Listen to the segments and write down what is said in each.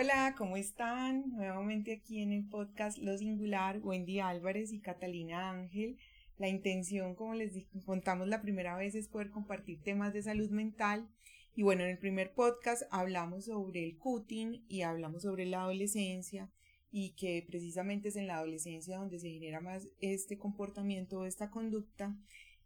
Hola, ¿cómo están? Nuevamente aquí en el podcast Lo Singular, Wendy Álvarez y Catalina Ángel. La intención, como les contamos la primera vez, es poder compartir temas de salud mental. Y bueno, en el primer podcast hablamos sobre el cutting y hablamos sobre la adolescencia y que precisamente es en la adolescencia donde se genera más este comportamiento esta conducta.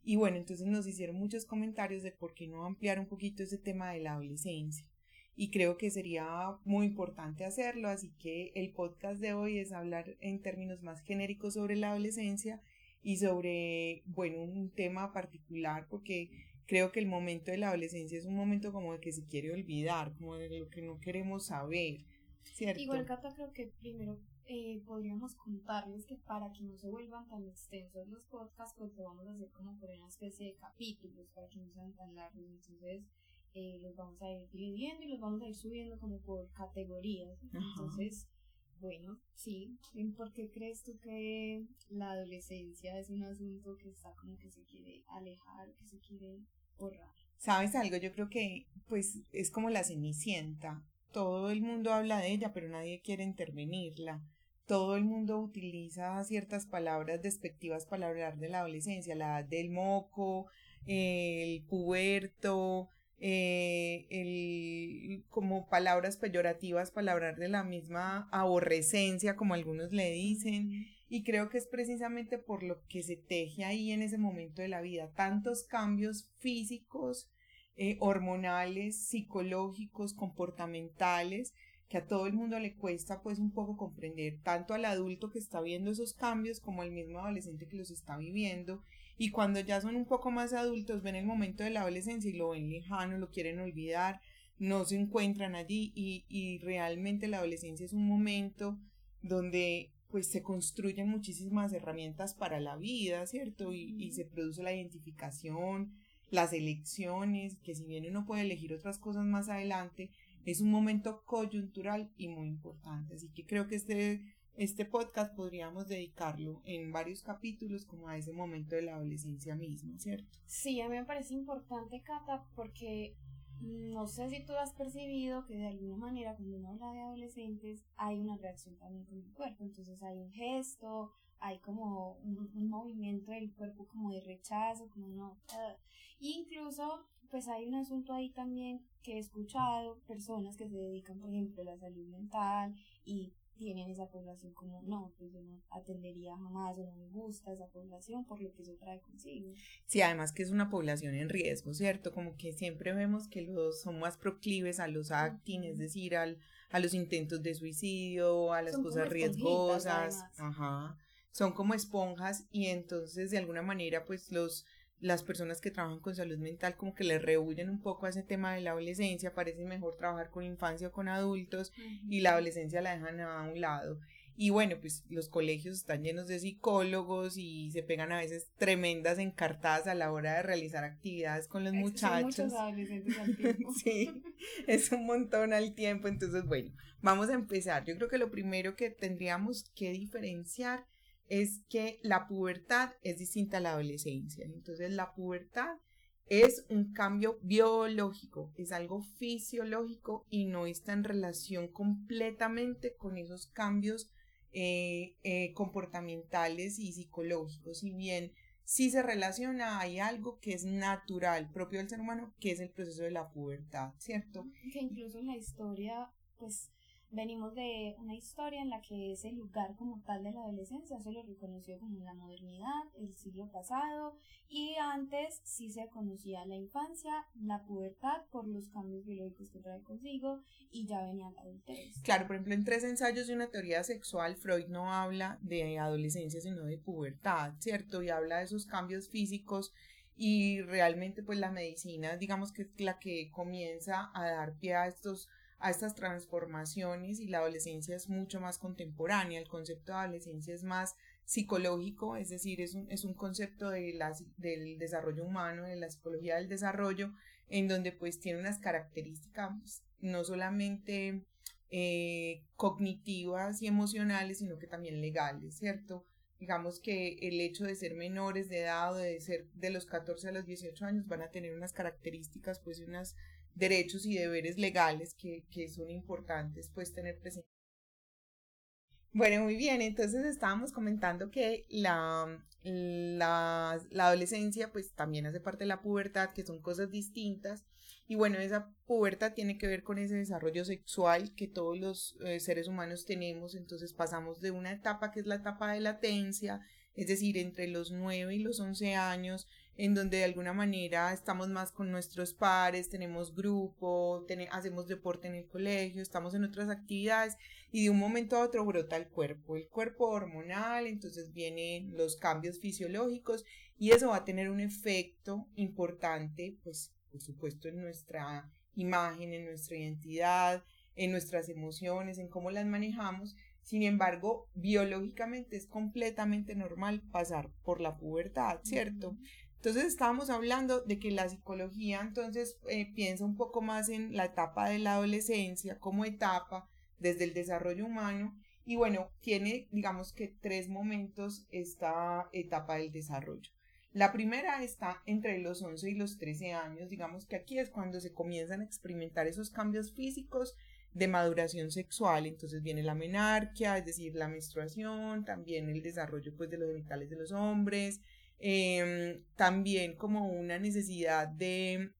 Y bueno, entonces nos hicieron muchos comentarios de por qué no ampliar un poquito ese tema de la adolescencia y creo que sería muy importante hacerlo, así que el podcast de hoy es hablar en términos más genéricos sobre la adolescencia y sobre, bueno, un tema particular porque creo que el momento de la adolescencia es un momento como de que se quiere olvidar, como de lo que no queremos saber, ¿cierto? Igual, Cata, creo que primero eh, podríamos contarles que para que no se vuelvan tan extensos los podcasts, pues lo vamos a hacer como por una especie de capítulos para que no sean tan largos, entonces eh, los vamos a ir dividiendo y los vamos a ir subiendo como por categorías. Entonces, bueno, sí, ¿por qué crees tú que la adolescencia es un asunto que está como que se quiere alejar, que se quiere borrar? ¿Sabes algo? Yo creo que pues es como la cenicienta. Todo el mundo habla de ella, pero nadie quiere intervenirla. Todo el mundo utiliza ciertas palabras despectivas para hablar de la adolescencia, la edad del moco, el puberto, eh, el, como palabras peyorativas para hablar de la misma aborrecencia, como algunos le dicen, y creo que es precisamente por lo que se teje ahí en ese momento de la vida, tantos cambios físicos, eh, hormonales, psicológicos, comportamentales, que a todo el mundo le cuesta pues un poco comprender, tanto al adulto que está viendo esos cambios como al mismo adolescente que los está viviendo. Y cuando ya son un poco más adultos, ven el momento de la adolescencia y lo ven lejano, lo quieren olvidar, no se encuentran allí y, y realmente la adolescencia es un momento donde pues se construyen muchísimas herramientas para la vida, ¿cierto? Y, y se produce la identificación, las elecciones, que si bien uno puede elegir otras cosas más adelante, es un momento coyuntural y muy importante. Así que creo que este, este podcast podríamos dedicarlo en varios capítulos como a ese momento de la adolescencia misma, ¿cierto? Sí, a mí me parece importante, Cata, porque no sé si tú has percibido que de alguna manera cuando uno habla de adolescentes hay una reacción también con el cuerpo, entonces hay un gesto, hay como un, movimiento del cuerpo como de rechazo, como no, uh, incluso pues hay un asunto ahí también que he escuchado, personas que se dedican por ejemplo a la salud mental y tienen esa población como no, pues yo no atendería jamás o no me gusta esa población por lo que eso trae consigo. Sí, además que es una población en riesgo, ¿cierto? Como que siempre vemos que los son más proclives a los acting, es decir, al, a los intentos de suicidio, a las cosas riesgosas, ajá. Son como esponjas y entonces de alguna manera pues los las personas que trabajan con salud mental como que le rehuyen un poco a ese tema de la adolescencia, parece mejor trabajar con infancia o con adultos y la adolescencia la dejan a un lado. Y bueno, pues los colegios están llenos de psicólogos y se pegan a veces tremendas encartadas a la hora de realizar actividades con los muchachos. Son muchos adolescentes al tiempo. sí, es un montón al tiempo. Entonces, bueno, vamos a empezar. Yo creo que lo primero que tendríamos que diferenciar es que la pubertad es distinta a la adolescencia. Entonces la pubertad es un cambio biológico, es algo fisiológico y no está en relación completamente con esos cambios eh, eh, comportamentales y psicológicos. Si bien sí se relaciona, hay algo que es natural, propio del ser humano, que es el proceso de la pubertad, ¿cierto? Que incluso en la historia, pues Venimos de una historia en la que ese lugar como tal de la adolescencia se lo reconoció como la modernidad, el siglo pasado, y antes sí se conocía la infancia, la pubertad por los cambios biológicos que trae consigo, y ya venía la adultez. Claro, por ejemplo, en tres ensayos de una teoría sexual, Freud no habla de adolescencia, sino de pubertad, ¿cierto? Y habla de esos cambios físicos y realmente pues la medicina digamos que es la que comienza a dar pie a estos a estas transformaciones y la adolescencia es mucho más contemporánea, el concepto de adolescencia es más psicológico, es decir, es un, es un concepto de la, del desarrollo humano, de la psicología del desarrollo, en donde pues tiene unas características no solamente eh, cognitivas y emocionales, sino que también legales, ¿cierto? Digamos que el hecho de ser menores de edad o de ser de los 14 a los 18 años van a tener unas características, pues unas derechos y deberes legales que, que son importantes pues tener presente. Bueno, muy bien, entonces estábamos comentando que la, la, la, adolescencia pues también hace parte de la pubertad, que son cosas distintas. Y bueno, esa pubertad tiene que ver con ese desarrollo sexual que todos los eh, seres humanos tenemos. Entonces pasamos de una etapa que es la etapa de latencia, es decir, entre los 9 y los 11 años, en donde de alguna manera estamos más con nuestros pares, tenemos grupo, hacemos deporte en el colegio, estamos en otras actividades y de un momento a otro brota el cuerpo, el cuerpo hormonal, entonces vienen los cambios fisiológicos y eso va a tener un efecto importante, pues por supuesto en nuestra imagen, en nuestra identidad, en nuestras emociones, en cómo las manejamos. Sin embargo, biológicamente es completamente normal pasar por la pubertad, ¿cierto? Entonces estábamos hablando de que la psicología entonces eh, piensa un poco más en la etapa de la adolescencia como etapa desde el desarrollo humano y bueno, tiene digamos que tres momentos esta etapa del desarrollo. La primera está entre los 11 y los 13 años, digamos que aquí es cuando se comienzan a experimentar esos cambios físicos de maduración sexual, entonces viene la menarquia, es decir, la menstruación, también el desarrollo pues de los genitales de los hombres, Em, también como una necesidad de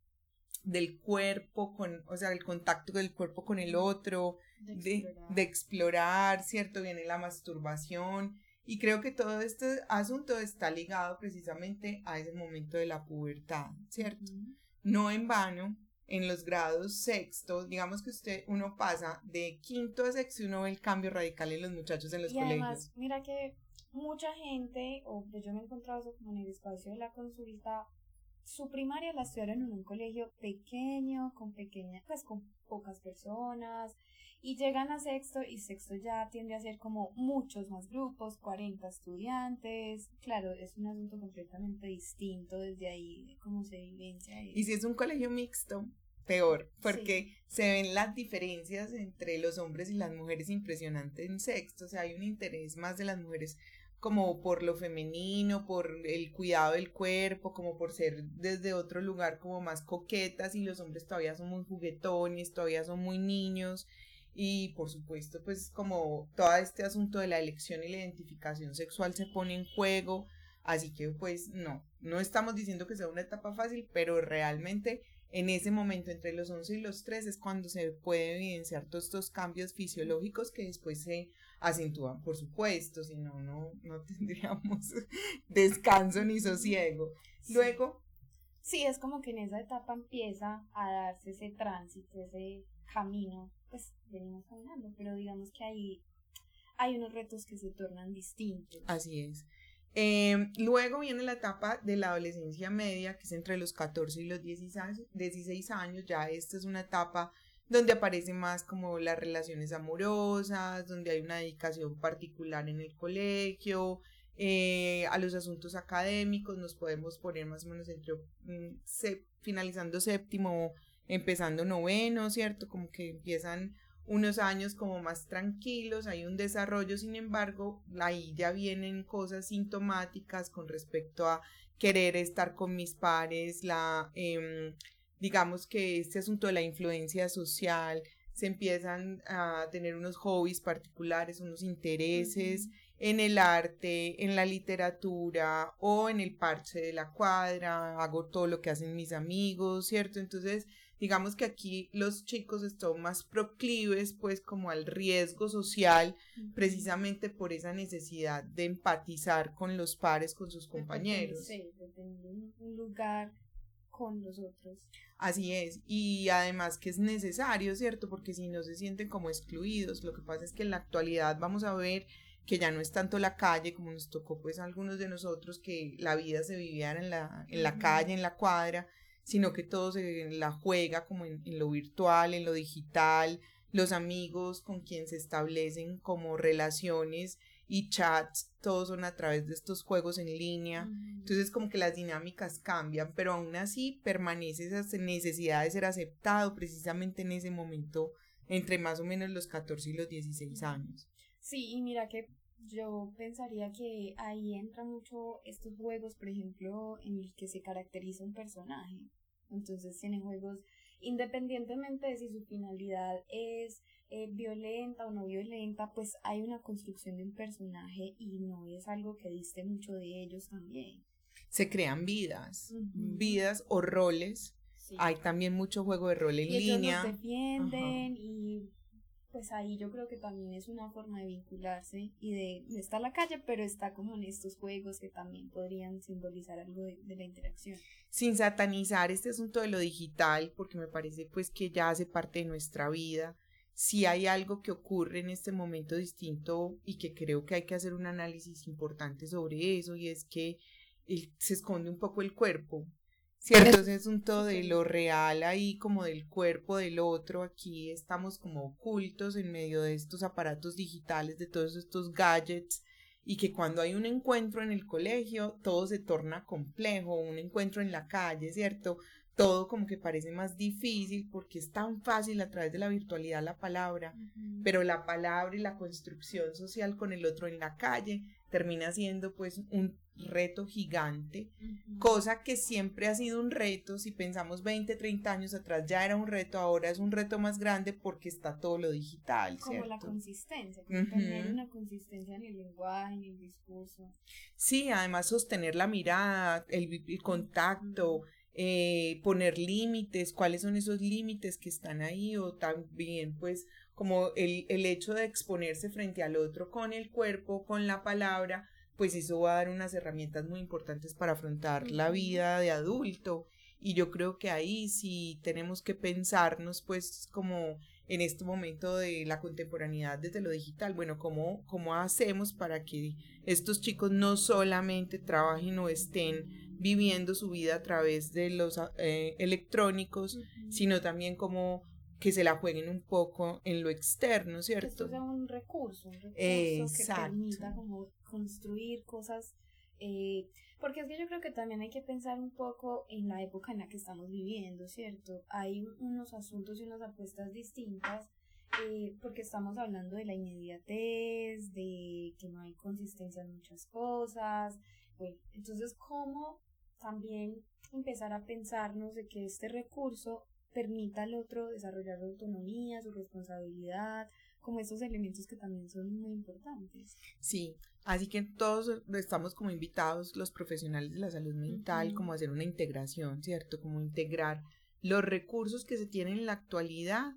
del cuerpo con, o sea, el contacto del cuerpo con el otro, de, de, explorar. ¿cierto? Viene la masturbación y creo que todo este asunto está ligado precisamente a ese momento de la pubertad, ¿cierto? No en vano, en los grados sexto, digamos que usted, uno pasa de quinto a sexto y uno ve el cambio radical en los muchachos en los y colegios. Además, mira que mucha gente, o pues yo me he encontrado eso como en el espacio de la consulta, su primaria la estudiaron en un colegio pequeño, con pequeña, pues con pocas personas, y llegan a sexto y sexto ya tiende a ser como muchos más grupos, 40 estudiantes, claro, es un asunto completamente distinto desde ahí, cómo se vivencia. Y si es un colegio mixto, peor, porque se ven las diferencias entre los hombres y las mujeres impresionantes en sexto, o sea, hay un interés más de las mujeres como por lo femenino, por el cuidado del cuerpo, como por ser desde otro lugar como más coquetas y los hombres todavía son muy juguetones, todavía son muy niños y por supuesto pues como todo este asunto de la elección y la identificación sexual se pone en juego, así que pues no, no estamos diciendo que sea una etapa fácil, pero realmente en ese momento entre los 11 y los 13 es cuando se puede evidenciar todos estos cambios fisiológicos que después se acentúan, por supuesto, si no, no, no tendríamos descanso ni sosiego. Luego... Sí, es como que en esa etapa empieza a darse ese tránsito, ese camino, pues venimos caminando, pero digamos que ahí hay unos retos que se tornan distintos. Así es. Em, luego viene la etapa de la adolescencia media, que es entre los 14 y los 16 años. Ya esta es una etapa donde aparecen más como las relaciones amorosas, donde hay una dedicación particular en el colegio, eh, a los asuntos académicos, nos podemos poner más o menos entre mm, finalizando séptimo, empezando noveno, ¿cierto? Como que empiezan unos años como más tranquilos, hay un desarrollo, sin embargo, ahí ya vienen cosas sintomáticas con respecto a querer estar con mis pares, la, eh, digamos que este asunto de la influencia social, se empiezan a tener unos hobbies particulares, unos intereses en el arte, en la literatura o en el parche de la cuadra, hago todo lo que hacen mis amigos, ¿cierto? Entonces, digamos que aquí los chicos están más proclives pues como al riesgo social precisamente por esa necesidad de empatizar con los pares, con sus compañeros. Sí, de tener un lugar con los otros. Así es, y además que es necesario, ¿cierto? Porque si no se sienten como excluidos, lo que pasa es que en la actualidad vamos a ver que ya no es tanto la calle como nos tocó pues a algunos de nosotros que la vida se vivía en la, en la calle, en la cuadra, sino que todo se la juega como en, lo virtual, en lo digital, los amigos con quien se establecen como relaciones y chats, todos son a través de estos juegos en línea. Entonces como que las dinámicas cambian, pero aún así permanece esa necesidad de ser aceptado precisamente en ese momento entre más o menos los 14 y los 16 años. Sí, y mira que yo pensaría que ahí entran mucho estos juegos, por ejemplo, en el que se caracteriza un personaje. Entonces tienen juegos independientemente de si su finalidad es eh, violenta o no violenta, pues hay una construcción de un personaje y no es algo que diste mucho de ellos también. Se crean vidas, vidas o roles. Hay también mucho juego de rol en y línea. Ellos defienden y pues ahí yo creo que también es una forma de vincularse y de no está la calle, pero está como en estos juegos que también podrían simbolizar algo de, la interacción. Sin satanizar este asunto de lo digital, porque me parece pues que ya hace parte de nuestra vida. Si hay algo que ocurre en este momento distinto y que creo que hay que hacer un análisis importante sobre eso y es que se esconde un poco el cuerpo ¿cierto? Es un todo de lo real ahí, como del cuerpo del otro. Aquí estamos como ocultos en medio de estos aparatos digitales, de todos estos gadgets, y que cuando hay un encuentro en el colegio, todo se torna complejo, un encuentro en la calle, ¿cierto? Todo como que parece más difícil porque es tan fácil a través de la virtualidad la palabra, pero la palabra y la construcción social con el otro en la calle termina siendo pues un reto gigante, cosa que siempre ha sido un reto, si pensamos 20, 30 años atrás ya era un reto, ahora es un reto más grande porque está todo lo digital. Como la consistencia, tener una consistencia en el lenguaje, en el discurso. Sí, además sostener la mirada, el, contacto. Eh, poner límites, cuáles son esos límites que están ahí o también pues como el, el hecho de exponerse frente al otro con el cuerpo, con la palabra, pues eso va a dar unas herramientas muy importantes para afrontar la vida de adulto. Y yo creo que ahí sí tenemos que pensarnos, pues, como en este momento de la contemporaneidad desde lo digital, bueno, ¿cómo, cómo hacemos para que estos chicos no solamente trabajen o estén viviendo su vida a través de los eh, electrónicos, sino también como que se la jueguen un poco en lo externo, ¿cierto? Que esto sea un recurso, un recurso que permita como construir cosas, eh, porque es que yo creo que también hay que pensar un poco en la época en la que estamos viviendo, ¿cierto? Hay unos asuntos y unas apuestas distintas, eh, porque estamos hablando de la inmediatez, de que no hay consistencia en muchas cosas, bueno, entonces cómo también empezar a pensarnos de que este recurso permita al otro desarrollar su autonomía, su responsabilidad, como esos elementos que también son muy importantes. Sí, así que todos estamos como invitados, los profesionales de la salud mental, como hacer una integración, ¿cierto? Como integrar los recursos que se tienen en la actualidad,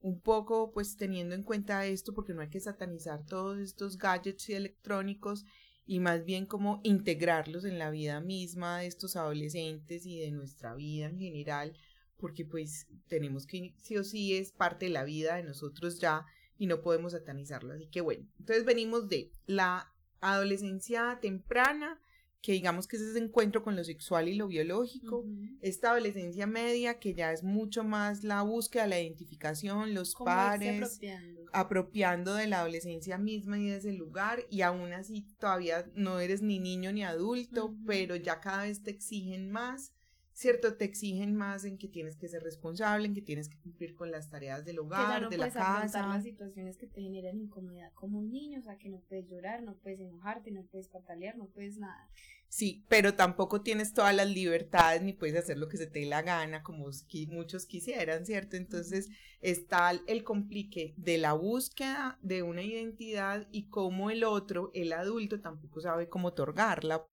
un poco pues teniendo en cuenta esto, porque no hay que satanizar todos estos gadgets y electrónicos, y más bien como integrarlos en la vida misma de estos adolescentes y de nuestra vida en general, porque pues tenemos que, sí o sí es parte de la vida de nosotros ya y no podemos satanizarlo. Así que bueno, entonces venimos de la adolescencia temprana, que digamos que es ese encuentro con lo sexual y lo biológico, esta adolescencia media que ya es mucho más la búsqueda, la identificación, los pares, apropiando. apropiando de la adolescencia misma y de ese lugar, y aún así todavía no eres ni niño ni adulto, pero ya cada vez te exigen más ¿cierto? Te exigen más en que tienes que ser responsable, en que tienes que cumplir con las tareas del hogar, de la casa. las situaciones que te generan incomodidad como un niño, o sea, que no puedes llorar, no puedes enojarte, no puedes patalear, no puedes nada. Sí, pero tampoco tienes todas las libertades ni puedes hacer lo que se te dé la gana, como muchos quisieran, ¿cierto? Entonces está el complique de la búsqueda de una identidad y cómo el otro, el adulto, tampoco sabe cómo otorgarla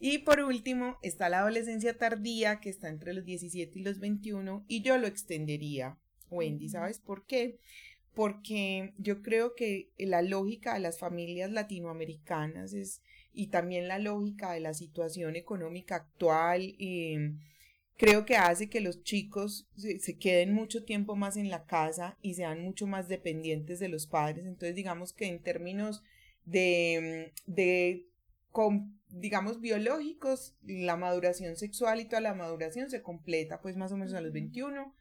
Y por último está la adolescencia tardía que está entre los 17 y los 21 y yo lo extendería. Wendy, ¿sabes por qué? Porque yo creo que la lógica de las familias latinoamericanas es, y también la lógica de la situación económica actual eh, creo que hace que los chicos se, queden mucho tiempo más en la casa y sean mucho más dependientes de los padres. Entonces digamos que en términos de, de digamos, biológicos, la maduración sexual y toda la maduración se completa pues más o menos a los 21,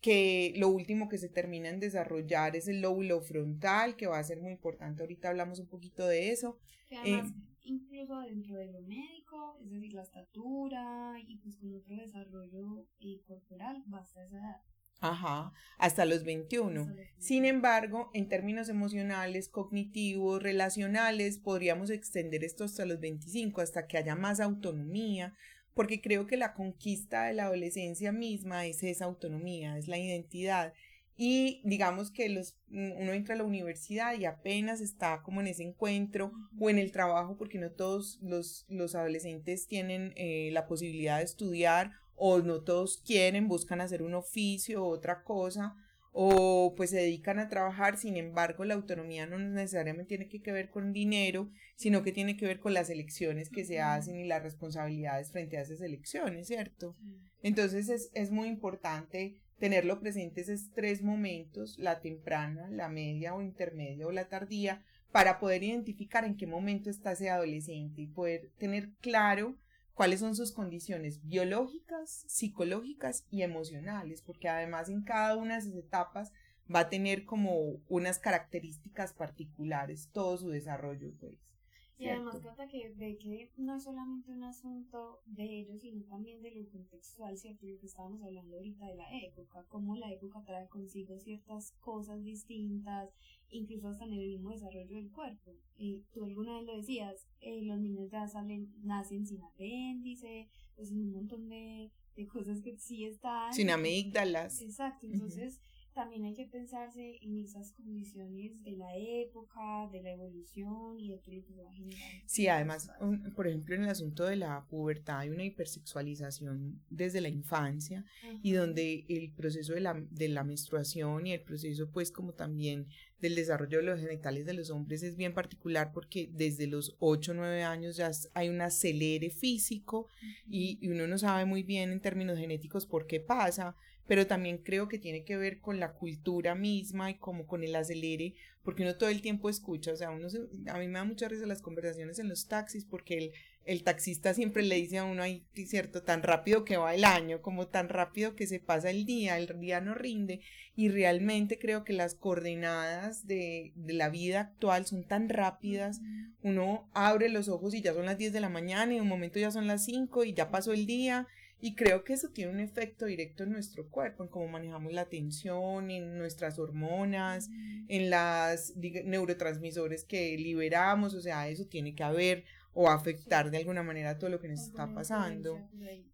que lo último que se termina en desarrollar es el lóbulo frontal, que va a ser muy importante, ahorita hablamos un poquito de eso. además, eh, incluso dentro de lo médico, es decir, la estatura y pues con otro desarrollo eh, corporal, basta esa edad. Ajá, hasta los 21. Sin embargo, en términos emocionales, cognitivos, relacionales, podríamos extender esto hasta los 25, hasta que haya más autonomía, porque creo que la conquista de la adolescencia misma es esa autonomía, es la identidad. Y digamos que los, uno entra a la universidad y apenas está como en ese encuentro o en el trabajo, porque no todos los, los adolescentes tienen eh, la posibilidad de estudiar o no todos quieren, buscan hacer un oficio o otra cosa o pues se dedican a trabajar, sin embargo la autonomía no necesariamente tiene que ver con dinero, sino que tiene que ver con las elecciones que se hacen y las responsabilidades frente a esas elecciones, ¿cierto? Entonces es, es muy importante tenerlo presente esos tres momentos, la temprana, la media o intermedia o la tardía, para poder identificar en qué momento está ese adolescente y poder tener claro cuáles son sus condiciones biológicas, psicológicas y emocionales, porque además en cada una de esas etapas va a tener como unas características particulares todo su desarrollo, pues. Y además trata que ve que no es solamente un asunto de ellos, sino también de lo contextual, ¿cierto? Lo que estábamos hablando ahorita de la época, cómo la época trae consigo ciertas cosas distintas, incluso hasta en el mismo desarrollo del cuerpo. Y tú alguna vez lo decías, eh, los niños ya salen, nacen sin apéndice, pues un montón de, de cosas que sí están. Sin amígdalas. Exacto, entonces también hay que pensarse en esas condiciones de la época, de la evolución y de todo lo que Sí, además, por ejemplo, en el asunto de la pubertad hay una hipersexualización desde la infancia y donde el proceso de la, de la menstruación y el proceso, pues, como también del desarrollo de los genitales de los hombres es bien particular porque desde los 8 o 9 años ya hay un acelere físico y, y uno no sabe muy bien en términos genéticos por qué pasa, pero también creo que tiene que ver con la cultura misma y como con el acelere, porque uno todo el tiempo escucha, o sea, uno a mí me da mucha risa las conversaciones en los taxis porque el, el taxista siempre le dice a uno ahí, cierto, tan rápido que va el año, como tan rápido que se pasa el día, el día no rinde, y realmente creo que las coordenadas de, de la vida actual son tan rápidas, uno abre los ojos y ya son las 10 de la mañana y en un momento ya son las 5 y ya pasó el día, y creo que eso tiene un efecto directo en nuestro cuerpo, en cómo manejamos la tensión, en nuestras hormonas, en las neurotransmisores que liberamos, o sea, eso tiene que haber o afectar de alguna manera todo lo que nos está pasando.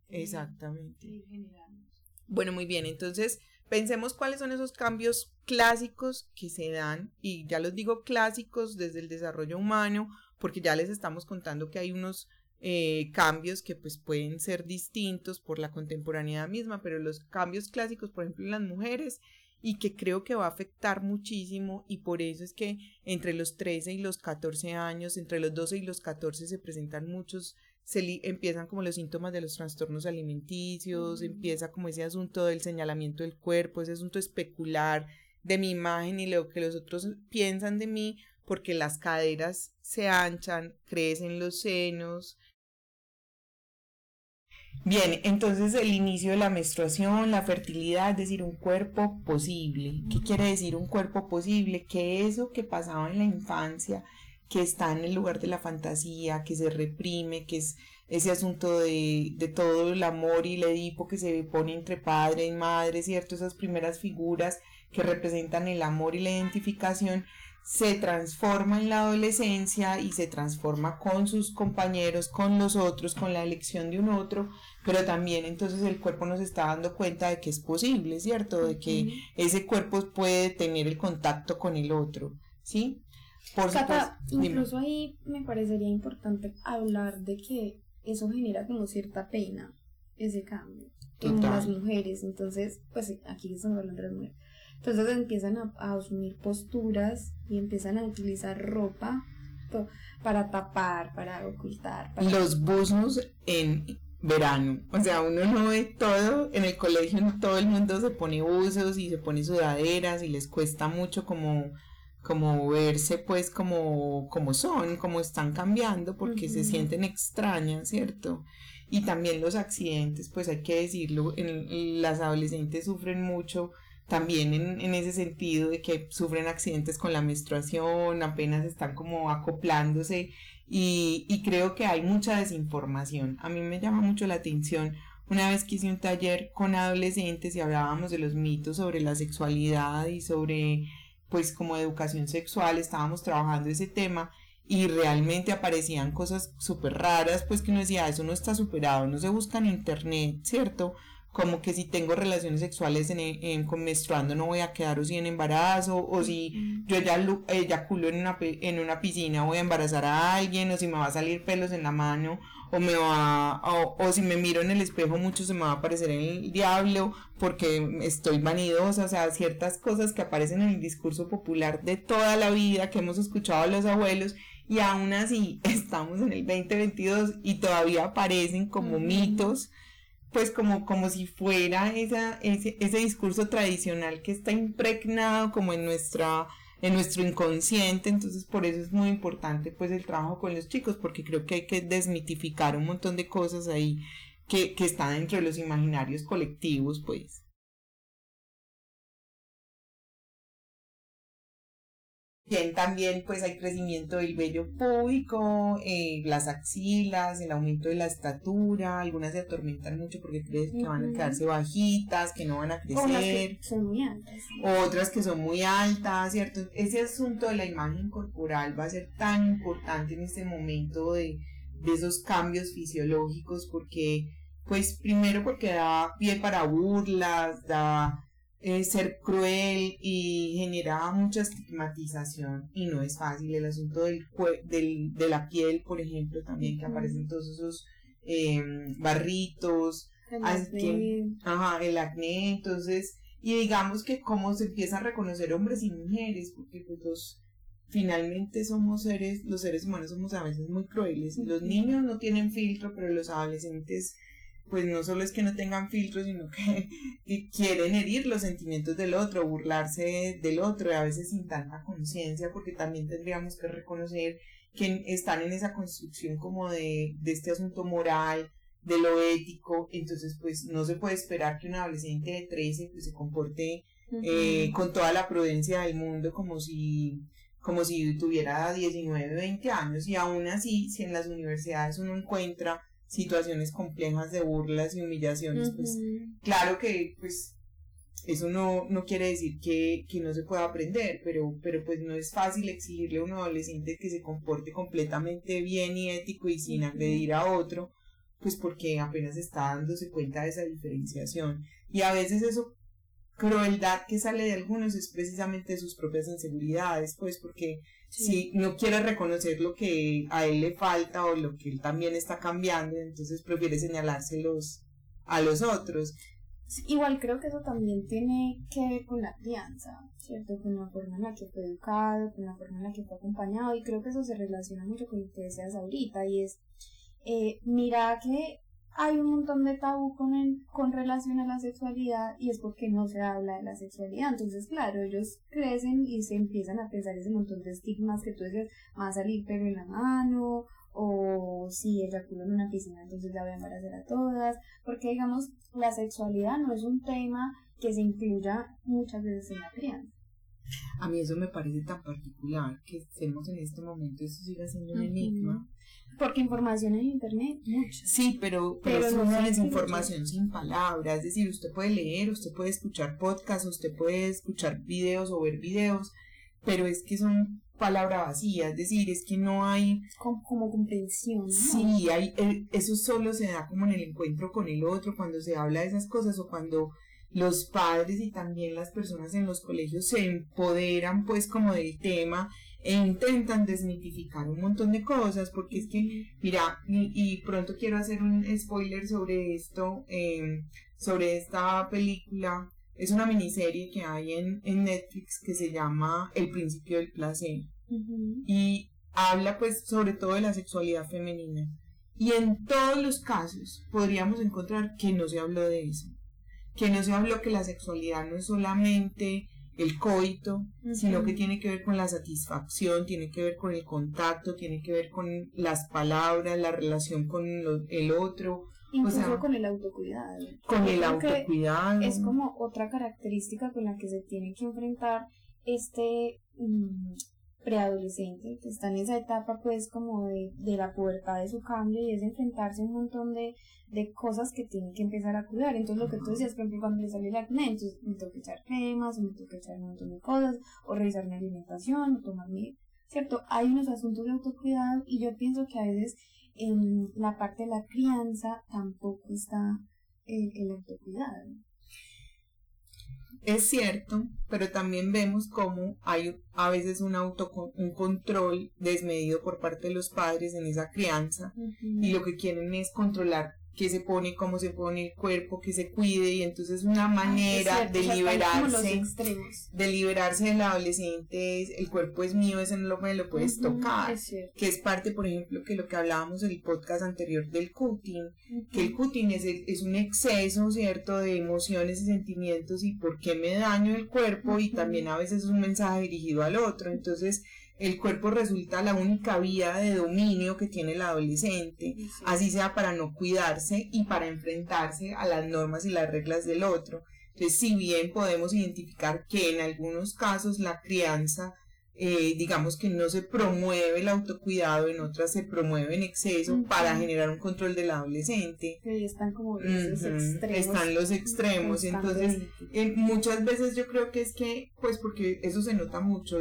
Exactamente. Bueno, muy bien, entonces pensemos cuáles son esos cambios clásicos que se dan, y ya los digo clásicos desde el desarrollo humano, porque ya les estamos contando que hay unos eh, cambios que pues pueden ser distintos por la contemporaneidad misma, pero los cambios clásicos, por ejemplo, en las mujeres, y que creo que va a afectar muchísimo y por eso es que entre los 13 y los 14 años, entre los 12 y los 14 se presentan muchos, se empiezan como los síntomas de los trastornos alimenticios, mm. empieza como ese asunto del señalamiento del cuerpo, ese asunto especular de mi imagen y lo que los otros piensan de mí, porque las caderas se anchan, crecen los senos, Bien, entonces el inicio de la menstruación, la fertilidad, es decir, un cuerpo posible. ¿Qué quiere decir un cuerpo posible? Que eso que pasaba en la infancia, que está en el lugar de la fantasía, que se reprime, que es ese asunto de, de todo el amor y el edipo que se pone entre padre y madre, ¿cierto? Esas primeras figuras que representan el amor y la identificación, se transforma en la adolescencia y se transforma con sus compañeros, con los otros, con la elección de un otro, pero también entonces el cuerpo nos está dando cuenta de que es posible, ¿cierto? De que ese cuerpo puede tener el contacto con el otro, ¿sí? Por supuesto, incluso ahí me parecería importante hablar de que eso genera como cierta pena, ese cambio en las mujeres, entonces, pues aquí estamos hablando de las mujeres entonces empiezan a, asumir posturas y empiezan a utilizar ropa para tapar, para ocultar. Los buzos en verano, o sea, uno no ve todo, en el colegio todo el mundo se pone buzos y se pone sudaderas y les cuesta mucho como como verse pues como, como son, como están cambiando, porque se sienten extrañas, ¿cierto? Y también los accidentes, pues hay que decirlo, en, las adolescentes sufren mucho también en, en, ese sentido de que sufren accidentes con la menstruación, apenas están como acoplándose y, y creo que hay mucha desinformación. A mí me llama mucho la atención una vez que hice un taller con adolescentes y hablábamos de los mitos sobre la sexualidad y sobre pues como educación sexual, estábamos trabajando ese tema y realmente aparecían cosas súper raras, pues que uno decía, eso no está superado, no se busca en internet, ¿cierto? Como que si tengo relaciones sexuales en, en, con menstruando no voy a quedar o si en embarazo o si yo ya eyaculo en una, en una piscina voy a embarazar a alguien o si me va a salir pelos en la mano o me va o, o si me miro en el espejo mucho se me va a aparecer el diablo porque estoy vanidosa, o sea, ciertas cosas que aparecen en el discurso popular de toda la vida que hemos escuchado a los abuelos y aún así estamos en el 2022 y todavía aparecen como mitos pues como, como si fuera esa, ese, ese discurso tradicional que está impregnado como en nuestra en nuestro inconsciente, entonces por eso es muy importante pues el trabajo con los chicos, porque creo que hay que desmitificar un montón de cosas ahí que, que están dentro de los imaginarios colectivos, pues. También pues hay crecimiento del vello público, eh, las axilas, el aumento de la estatura, algunas se atormentan mucho porque creen que van a quedarse bajitas, que no van a crecer. son muy altas. Otras que son muy altas, ¿cierto? Ese asunto de la imagen corporal va a ser tan importante en este momento de, de esos cambios fisiológicos porque, pues primero porque da pie para burlas, da eh, ser cruel y generaba mucha estigmatización y no es fácil. El asunto del, del de la piel, por ejemplo, también que aparecen todos esos em, barritos, el acné. ajá, el acné, entonces, y digamos que cómo se empieza a reconocer hombres y mujeres, porque pues finalmente somos seres, los seres humanos somos a veces muy crueles, los niños no tienen filtro, pero los adolescentes pues no solo es que no tengan filtros, sino que, quieren herir los sentimientos del otro, burlarse del otro, y a veces sin tanta conciencia, porque también tendríamos que reconocer que están en esa construcción como de, de este asunto moral, de lo ético, entonces pues no se puede esperar que un adolescente de 13 pues se comporte eh, con toda la prudencia del mundo como si como si tuviera 19, 20 años y aún así si en las universidades uno encuentra situaciones complejas de burlas y humillaciones, pues claro que pues eso no, no quiere decir que, que, no se pueda aprender, pero, pero pues no es fácil exigirle a un adolescente que se comporte completamente bien y ético y sin agredir a otro, pues porque apenas está dándose cuenta de esa diferenciación. Y a veces eso crueldad que sale de algunos es precisamente de sus propias inseguridades, pues porque si no quiere reconocer lo que a él le falta o lo que él también está cambiando, entonces prefiere señalárselos a los otros. Igual creo que eso también tiene que ver con la crianza, ¿cierto? Con la forma en la que fue educado, con la forma en la que fue acompañado, y creo que eso se relaciona mucho con lo que decías ahorita, y es, eh, mira que hay un montón de tabú con, el, con relación a la sexualidad y es porque no se habla de la sexualidad. Entonces, claro, ellos crecen y se empiezan a pensar ese montón de estigmas que tú dices, va a salir pelo en la mano, o si eyaculo en una piscina, entonces ya voy a embarazar a todas, porque digamos, la sexualidad no es un tema que se incluya muchas veces en la crianza. A mí eso me parece tan particular que estemos en este momento, eso sigue siendo un enigma. Porque información en internet, mucha. Sí, pero, pero, no es información sin palabras. Es decir, usted puede leer, usted puede escuchar podcasts, usted puede escuchar videos o ver videos, pero es que son palabras vacías, es decir, es que no hay... Como, como comprensión. Sí, hay, eso solo se da como en el encuentro con el otro, cuando se habla de esas cosas o cuando los padres y también las personas en los colegios se empoderan pues como del tema e intentan desmitificar un montón de cosas porque es que mira y, pronto quiero hacer un spoiler sobre esto em, sobre esta película. Es una miniserie que hay en, en Netflix que se llama El principio del placer. Y habla pues sobre todo de la sexualidad femenina. Y en todos los casos podríamos encontrar que no se habló de eso que no se habló que la sexualidad no es solamente el coito, sino que tiene que ver con la satisfacción, tiene que ver con el contacto, tiene que ver con las palabras, la relación con el otro. Incluso con el autocuidado. Con el autocuidado. Es como otra característica con la que se tiene que enfrentar este mm, preadolescente que está en esa etapa pues como de, de la pubertad de su cambio y es enfrentarse a un montón de, de cosas que tiene que empezar a cuidar. Entonces lo que tú decías, por ejemplo, cuando le sale el acné, entonces me tengo que echar cremas, me tengo que echar un montón de cosas, o revisar mi alimentación, o tomar mi... O ¿cierto? Hay unos asuntos de autocuidado y yo pienso que a veces en la parte de la crianza tampoco está el, el autocuidado. Es cierto, pero también vemos cómo hay a veces un, auto, un control desmedido por parte de los padres en esa crianza y lo que quieren es controlar que se pone, cómo se pone el cuerpo, que se cuide y entonces una manera de liberarse de liberarse del adolescente el cuerpo es mío, ese no lo, me lo puedes tocar, que es parte por ejemplo que lo que hablábamos en el podcast anterior del cutting, que el cutting es, es un exceso, ¿cierto?, de emociones y sentimientos y por qué me daño el cuerpo y también a veces es un mensaje dirigido al otro, entonces el cuerpo resulta la única vía de dominio que tiene el adolescente, así sea para no cuidarse y para enfrentarse a las normas y las reglas del otro. Entonces, si bien podemos identificar que en algunos casos la crianza eh, digamos que no se promueve el autocuidado, en otras se promueve en exceso para generar un control del adolescente. están como los extremos. Están los extremos, entonces eh, muchas veces yo creo que es que, pues porque eso se nota mucho,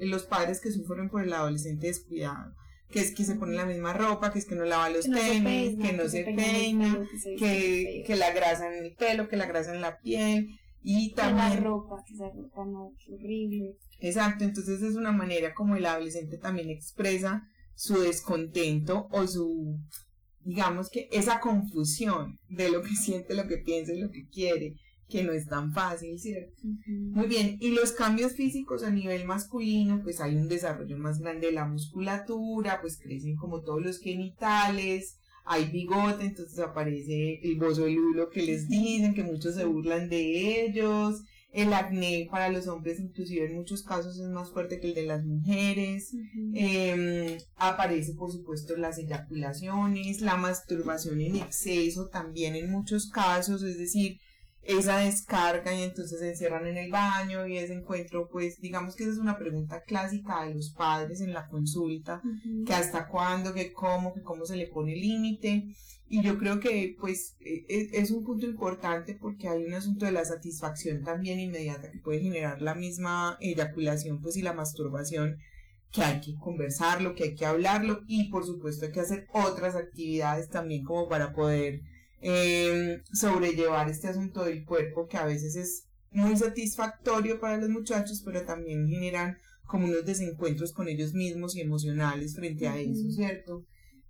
los padres que sufren por el adolescente descuidado que es que se pone la misma ropa, que es que no lava los tenis, que no se peina, que, que, la grasa en el pelo, que la grasa en la piel y también... La ropa, que esa ropa no, horrible. Exacto, entonces es una manera como el adolescente también expresa su descontento o su, digamos que esa confusión de lo que siente, lo que piensa y lo que quiere, que no es tan fácil, ¿cierto? Muy bien, y los cambios físicos a nivel masculino, pues hay un desarrollo más grande de la musculatura, pues crecen como todos los genitales, hay bigote, entonces aparece el lulo que les dicen, que muchos se burlan de ellos, el acné para los hombres inclusive en muchos casos es más fuerte que el de las mujeres. Em, aparece por supuesto las eyaculaciones, la masturbación en exceso también en muchos casos, es decir, esa descarga y entonces se encierran en el baño y ese encuentro, pues digamos que esa es una pregunta clásica de los padres en la consulta, que hasta cuándo, que cómo, que cómo se le pone límite. Y yo creo que pues e, e, es, un punto importante porque hay un asunto de la satisfacción también inmediata que puede generar la misma eyaculación pues y la masturbación que hay que conversarlo, que hay que hablarlo y por supuesto hay que hacer otras actividades también como para poder eh, sobrellevar este asunto del cuerpo que a veces es muy satisfactorio para los muchachos pero también generan como unos desencuentros con ellos mismos y emocionales frente a eso, ¿cierto?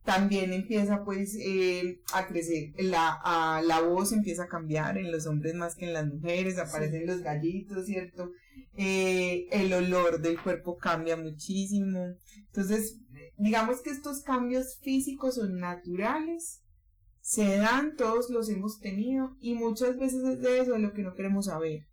también empieza pues eh, a crecer, la, la voz empieza a cambiar en los hombres más que en las mujeres, aparecen los gallitos, ¿cierto? Eh, el olor del cuerpo cambia muchísimo. Entonces, digamos que estos cambios físicos son naturales, se dan, todos los hemos tenido y muchas veces es de eso de lo que no queremos saber.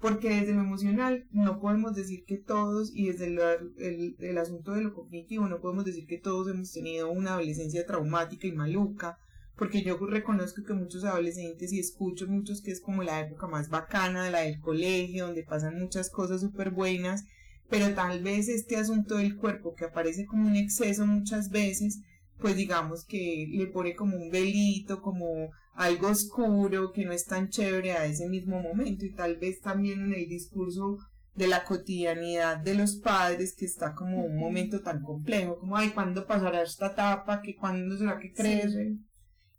Porque desde lo emocional no podemos decir que todos, y desde el, el, asunto de lo cognitivo, no podemos decir que todos hemos tenido una adolescencia traumática y maluca, porque yo reconozco que muchos adolescentes y escucho muchos que es como la época más bacana, la del colegio, donde pasan muchas cosas súper buenas, pero tal vez este asunto del cuerpo que aparece como un exceso muchas veces, pues digamos que le pone como un velito, como algo oscuro que no es tan chévere a ese mismo momento y tal vez también en el discurso de la cotidianidad de los padres que está como un momento tan complejo, como ay, ¿cuándo pasará esta etapa? que ¿Cuándo será que crece?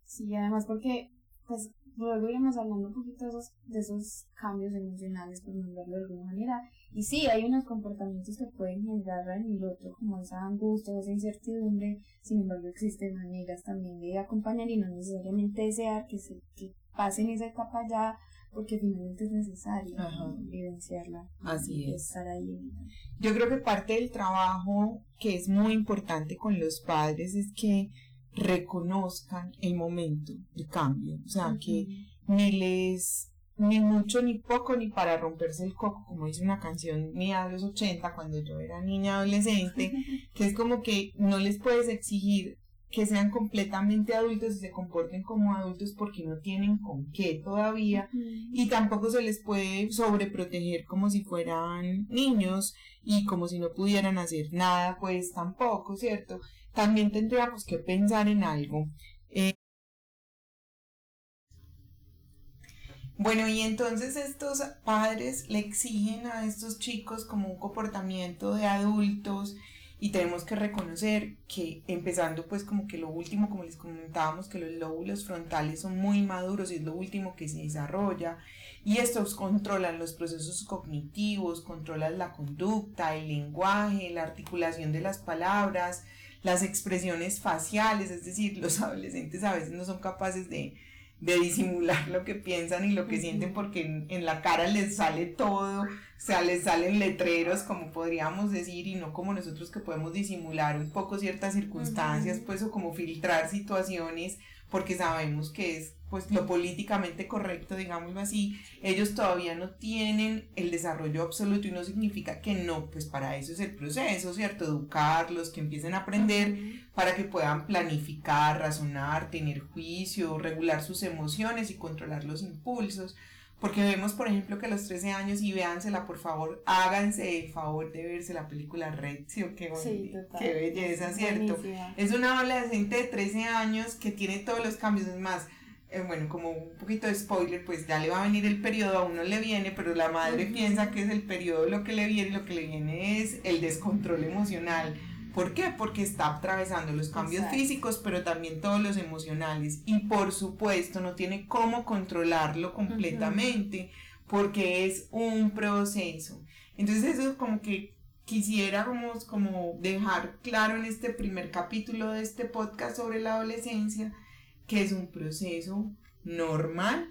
Sí, además porque pues iremos hablando un poquito de esos, de esos cambios emocionales, por nombrarlo de alguna manera. Y sí, hay unos comportamientos que pueden generar en el otro como esa angustia, esa incertidumbre, sin embargo existen maneras también de acompañar y no necesariamente desear que se que pasen esa etapa ya, porque finalmente es necesario vivenciarla. Así es. Estar ahí. Yo creo que parte del trabajo que es muy importante con los padres es que reconozcan el momento de cambio, o sea, que ni les ni mucho ni poco ni para romperse el coco, como dice una canción mía de los 80 cuando yo era niña adolescente, que es como que no les puedes exigir que sean completamente adultos y se comporten como adultos porque no tienen con qué todavía. Y tampoco se les puede sobreproteger como si fueran niños y como si no pudieran hacer nada, pues tampoco, ¿cierto? También tendríamos que pensar en algo. Eh, bueno, y entonces estos padres le exigen a estos chicos como un comportamiento de adultos y tenemos que reconocer que empezando pues como que lo último, como les comentábamos, que los lóbulos frontales son muy maduros y es lo último que se desarrolla y estos controlan los procesos cognitivos, controlan la conducta, el lenguaje, la articulación de las palabras, las expresiones faciales, es decir, los adolescentes a veces no son capaces de, de disimular lo que piensan y lo que sienten porque en, la cara les sale todo, o sea, les salen letreros, como podríamos decir, y no como nosotros que podemos disimular un poco ciertas circunstancias, pues, o como filtrar situaciones, porque sabemos que es pues lo políticamente correcto, digámoslo así, ellos todavía no tienen el desarrollo absoluto y no significa que no, pues para eso es el proceso, ¿cierto? Educarlos, que empiecen a aprender para que puedan planificar, razonar, tener juicio, regular sus emociones y controlar los impulsos. Porque vemos, por ejemplo, que a los 13 años, y véansela, por favor, háganse el favor de verse la película Red, ¿sí qué, qué belleza, ¿cierto? Es una adolescente de 13 años que tiene todos los cambios, es más, eh, bueno, como un poquito de spoiler, pues ya le va a venir el periodo, a uno le viene, pero la madre piensa que es el periodo lo que le viene, lo que le viene es el descontrol emocional. ¿Por qué? Porque está atravesando los cambios físicos, pero también todos los emocionales. Y por supuesto no tiene cómo controlarlo completamente, porque es un proceso. Entonces eso como que quisiéramos como dejar claro en este primer capítulo de este podcast sobre la adolescencia, que es un proceso normal,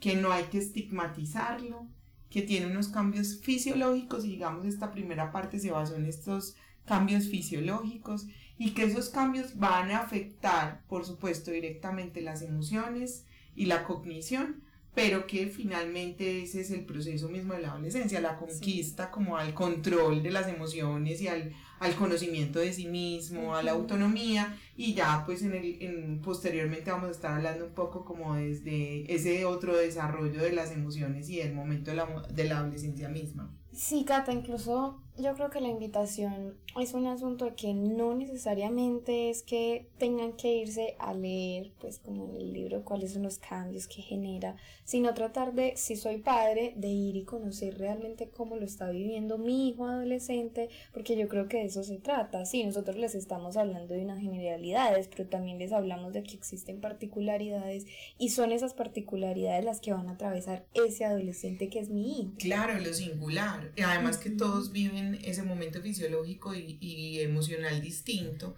que no hay que estigmatizarlo, que tiene unos cambios fisiológicos y digamos esta primera parte se basó en estos cambios fisiológicos y que esos cambios van a afectar, por supuesto, directamente las emociones y la cognición, pero que finalmente ese es el proceso mismo de la adolescencia, la conquista como al control de las emociones y al, al conocimiento de sí mismo, a la autonomía y ya pues en el, en, posteriormente vamos a estar hablando un poco como desde ese otro desarrollo de las emociones y el momento de la, de la adolescencia misma. Sí, Cata, incluso yo creo que la invitación es un asunto que no necesariamente es que tengan que irse a leer, pues como en el libro, cuáles son los cambios que genera, sino tratar de, si soy padre, de ir y conocer realmente cómo lo está viviendo mi hijo adolescente, porque yo creo que de eso se trata. Sí, nosotros les estamos hablando de unas generalidades, pero también les hablamos de que existen particularidades y son esas particularidades las que van a atravesar ese adolescente que es mi hijo. Claro, lo singular. Además que todos viven ese momento fisiológico y, emocional distinto.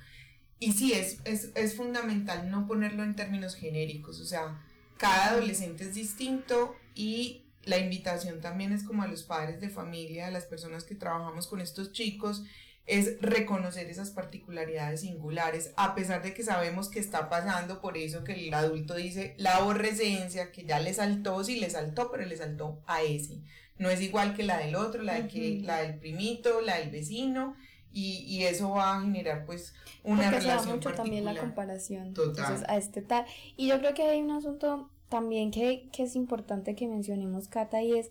Y sí, es, es, es, fundamental no ponerlo en términos genéricos, o sea, cada adolescente es distinto y la invitación también es como a los padres de familia, a las personas que trabajamos con estos chicos, es reconocer esas particularidades singulares, a pesar de que sabemos que está pasando por eso que el adulto dice la aborrecencia, que ya le saltó, sí le saltó, pero le saltó a ese no es igual que la del otro, la, de que, la del primito, la del vecino, y, y eso va a generar pues una Porque relación mucho también la comparación Entonces, a este tal. Y yo creo que hay un asunto también que, que es importante que mencionemos, Cata, y es,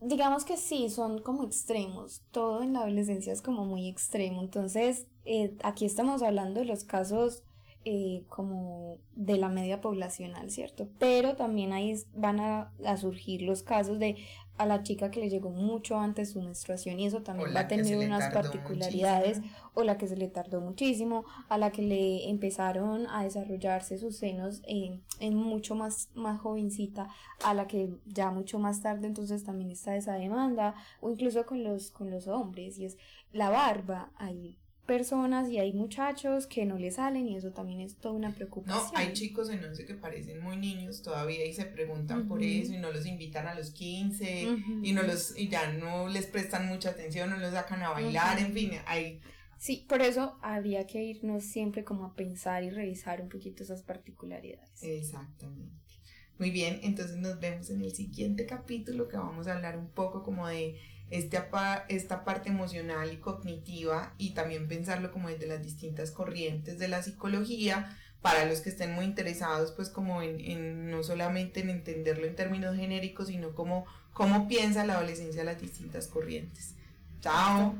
digamos que sí, son como extremos, todo en la adolescencia es como muy extremo, entonces eh, aquí estamos hablando de los casos eh, como de la media poblacional, ¿cierto? Pero también ahí van a, surgir los casos de a la chica que le llegó mucho antes su menstruación y eso también va a tener unas particularidades o la que se le tardó muchísimo, a la que le empezaron a desarrollarse sus senos en, en mucho más, más jovencita, a la que ya mucho más tarde entonces también está esa demanda o incluso con los, con los hombres y es la barba ahí personas y hay muchachos que no le salen y eso también es toda una preocupación. No, hay chicos en 11 que parecen muy niños todavía y se preguntan por eso y no los invitan a los 15 y no los y ya no les prestan mucha atención, no los sacan a bailar, en fin, hay Sí, por eso habría que irnos siempre como a pensar y revisar un poquito esas particularidades. Exactamente. Muy bien, entonces nos vemos en el siguiente capítulo que vamos a hablar un poco como de esta, esta parte emocional y cognitiva y también pensarlo como desde las distintas corrientes de la psicología para los que estén muy interesados pues como en, en no solamente en entenderlo en términos genéricos sino como cómo piensa la adolescencia las distintas corrientes. Chao.